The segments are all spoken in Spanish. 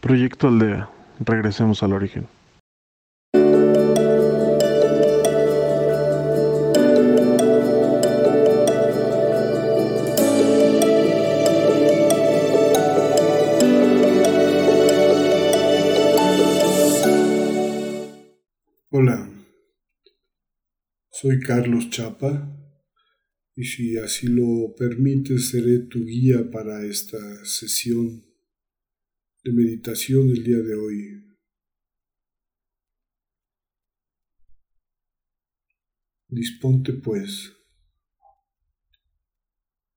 Proyecto Aldea. Regresemos al origen. Hola, soy Carlos Chapa y si así lo permites seré tu guía para esta sesión de meditación el día de hoy. Disponte pues,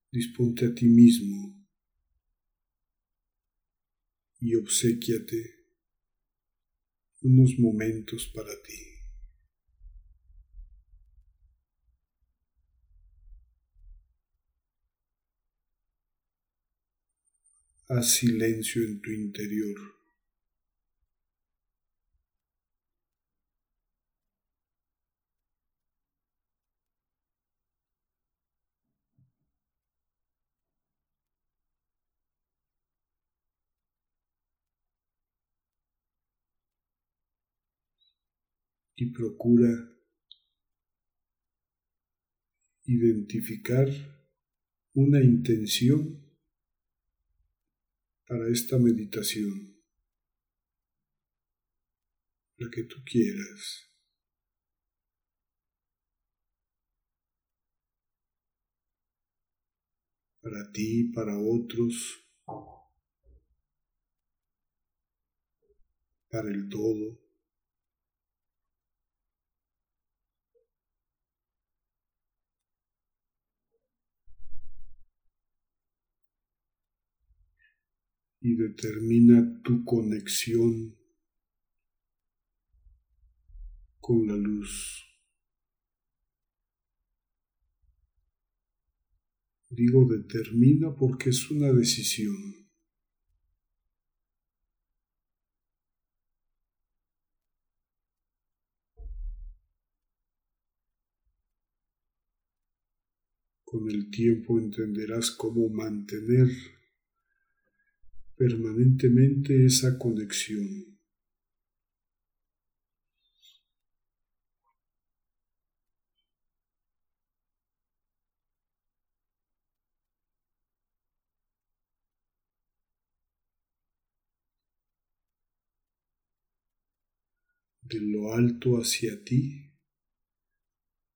disponte a ti mismo y obsequiate unos momentos para ti. Haz silencio en tu interior. y procura identificar una intención para esta meditación, la que tú quieras. Para ti, para otros, para el todo. Y determina tu conexión con la luz. Digo determina porque es una decisión. Con el tiempo entenderás cómo mantener permanentemente esa conexión. De lo alto hacia ti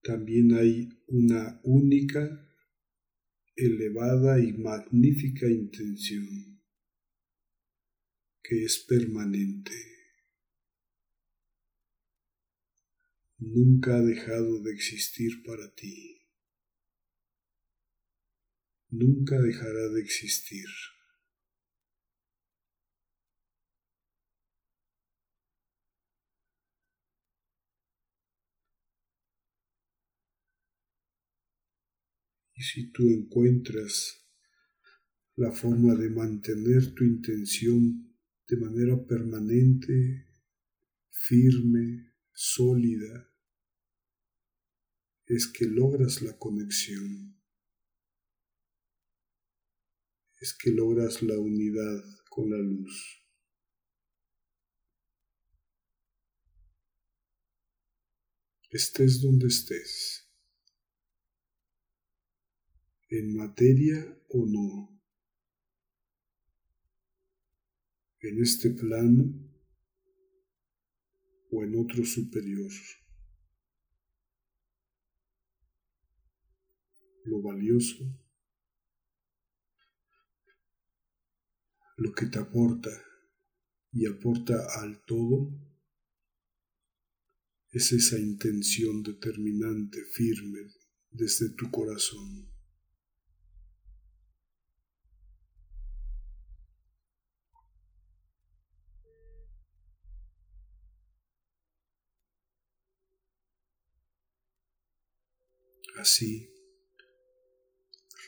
también hay una única, elevada y magnífica intención que es permanente. Nunca ha dejado de existir para ti. Nunca dejará de existir. Y si tú encuentras la forma de mantener tu intención de manera permanente, firme, sólida, es que logras la conexión, es que logras la unidad con la luz. Estés donde estés, en materia o no. En este plano o en otro superior. Lo valioso, lo que te aporta y aporta al todo, es esa intención determinante, firme, desde tu corazón. Así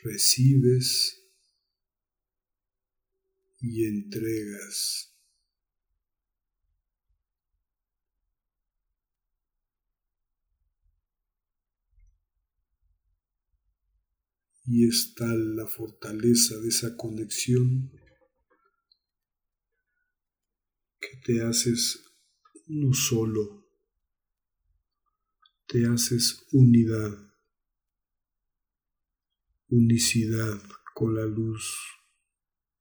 recibes y entregas. Y está la fortaleza de esa conexión que te haces uno solo, te haces unidad, unicidad con la luz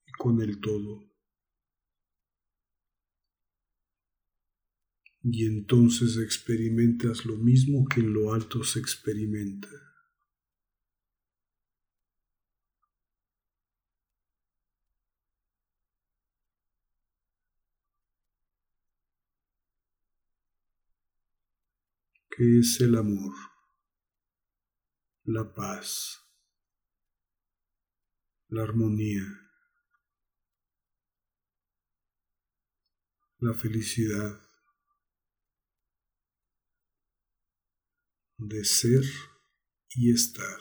y con el todo. Y entonces experimentas lo mismo que en lo alto se experimenta. que es el amor, la paz, la armonía, la felicidad de ser y estar.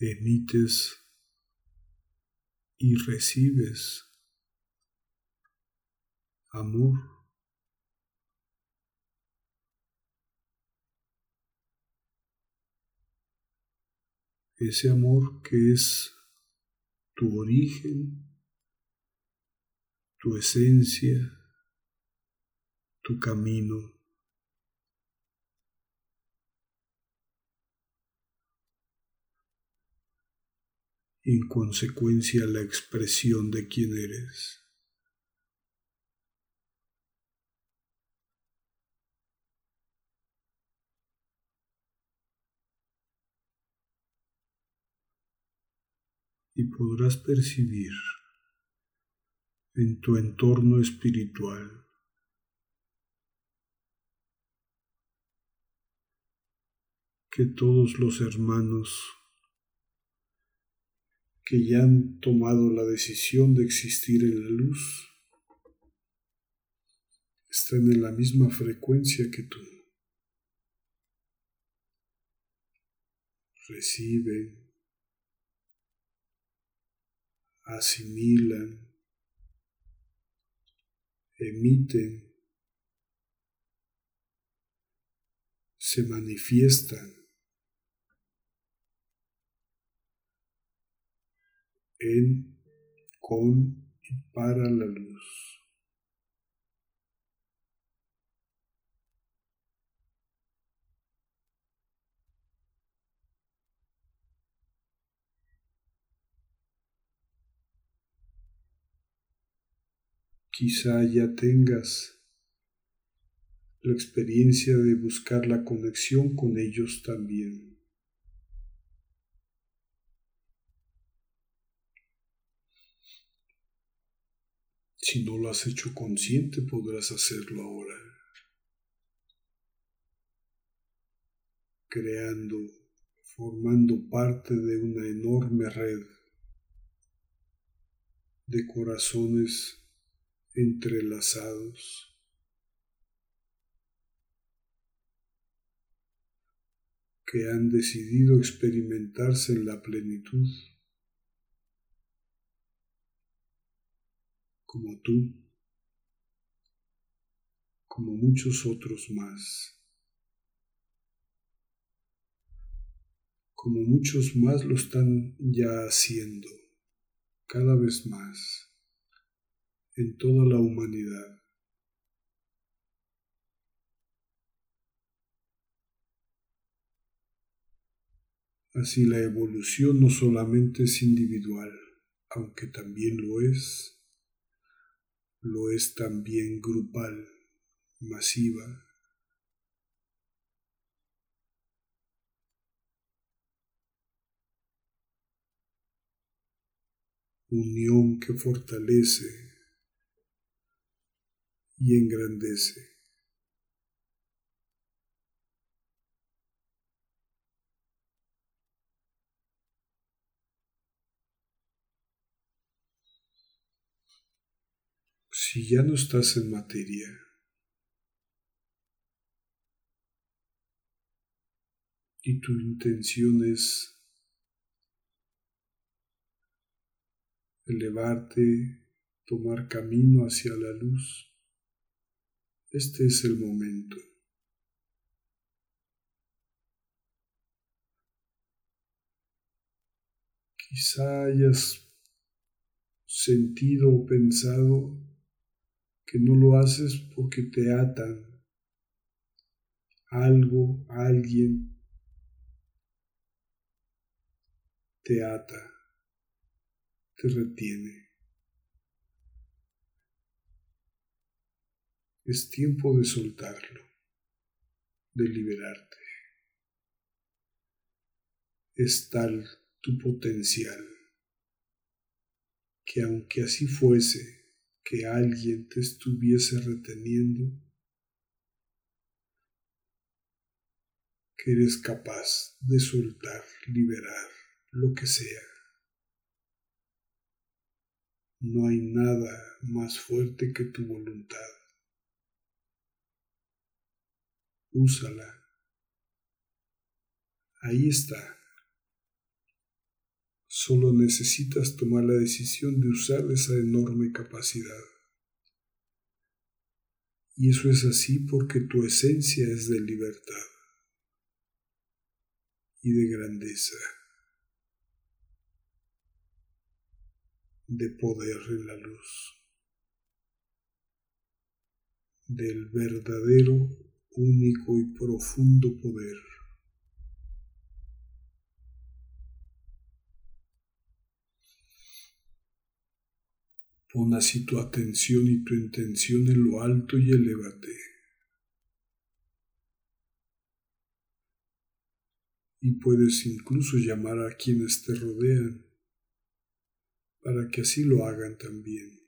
Emites y recibes amor. Ese amor que es tu origen, tu esencia, tu camino. En consecuencia la expresión de quién eres. Y podrás percibir en tu entorno espiritual que todos los hermanos que ya han tomado la decisión de existir en la luz están en la misma frecuencia que tú. Reciben, asimilan, emiten, se manifiestan en, con y para la luz. Quizá ya tengas la experiencia de buscar la conexión con ellos también. Si no lo has hecho consciente, podrás hacerlo ahora. Creando, formando parte de una enorme red de corazones entrelazados. que han decidido experimentarse en la plenitud como tú, como muchos otros más, como muchos más lo están ya haciendo cada vez más en toda la humanidad. Así la evolución no solamente es individual, aunque también lo es, lo es también grupal, masiva. Unión que fortalece y engrandece. Si ya no estás en materia, y tu intención es elevarte, tomar camino hacia la luz, este es el momento. Quizá hayas sentido o pensado que no lo haces porque te atan algo, alguien te ata, te retiene. Es tiempo de soltarlo, de liberarte. Es tal tu potencial que aunque así fuese, que alguien te estuviese reteniendo, que eres capaz de soltar, liberar lo que sea. No hay nada más fuerte que tu voluntad. Úsala. Ahí está. Solo necesitas tomar la decisión de usar esa enorme capacidad. Y eso es así porque tu esencia es de libertad y de grandeza, de poder en la luz, del verdadero, único y profundo poder. Pon así tu atención y tu intención en lo alto y elévate. Y puedes incluso llamar a quienes te rodean para que así lo hagan también.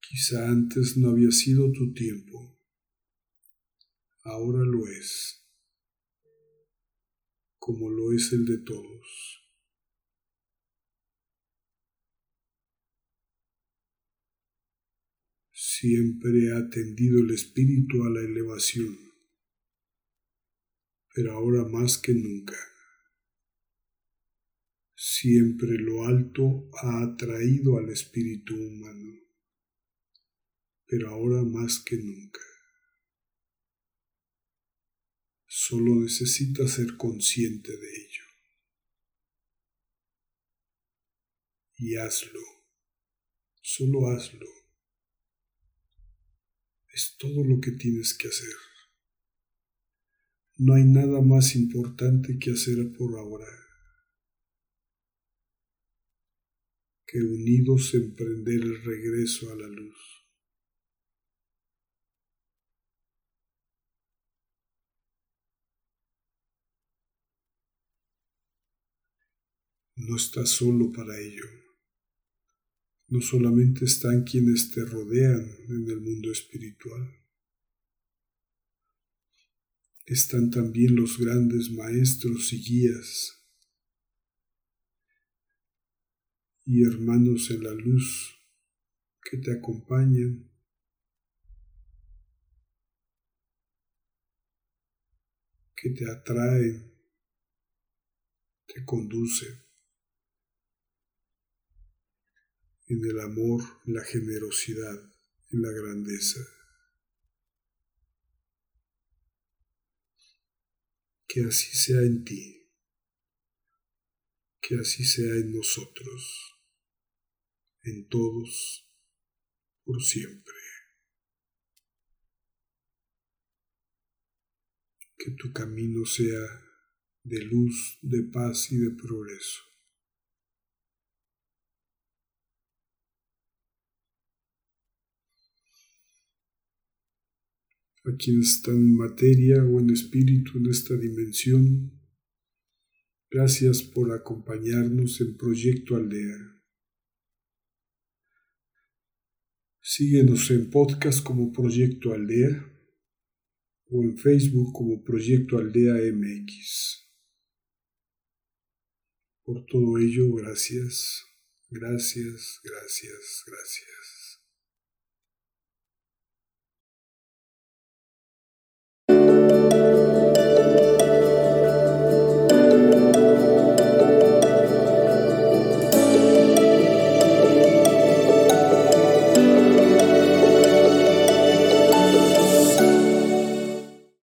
Quizá antes no había sido tu tiempo, ahora lo es como lo es el de todos. Siempre ha tendido el espíritu a la elevación, pero ahora más que nunca. Siempre lo alto ha atraído al espíritu humano, pero ahora más que nunca. Solo necesitas ser consciente de ello. Y hazlo. Solo hazlo. Es todo lo que tienes que hacer. No hay nada más importante que hacer por ahora que unidos emprender el regreso a la luz. No estás solo para ello. No solamente están quienes te rodean en el mundo espiritual, están también los grandes maestros y guías y hermanos en la luz que te acompañan. que te atraen, te conducen. En el amor, la generosidad, en la grandeza. Que así sea en ti, que así sea en nosotros, en todos, por siempre. Que tu camino sea de luz, de paz y de progreso. A quienes están en materia o en espíritu en esta dimensión. Gracias por acompañarnos en Proyecto Aldea. Síguenos en podcast como Proyecto Aldea o en Facebook como Proyecto Aldea MX. Por todo ello, gracias, gracias, gracias, gracias.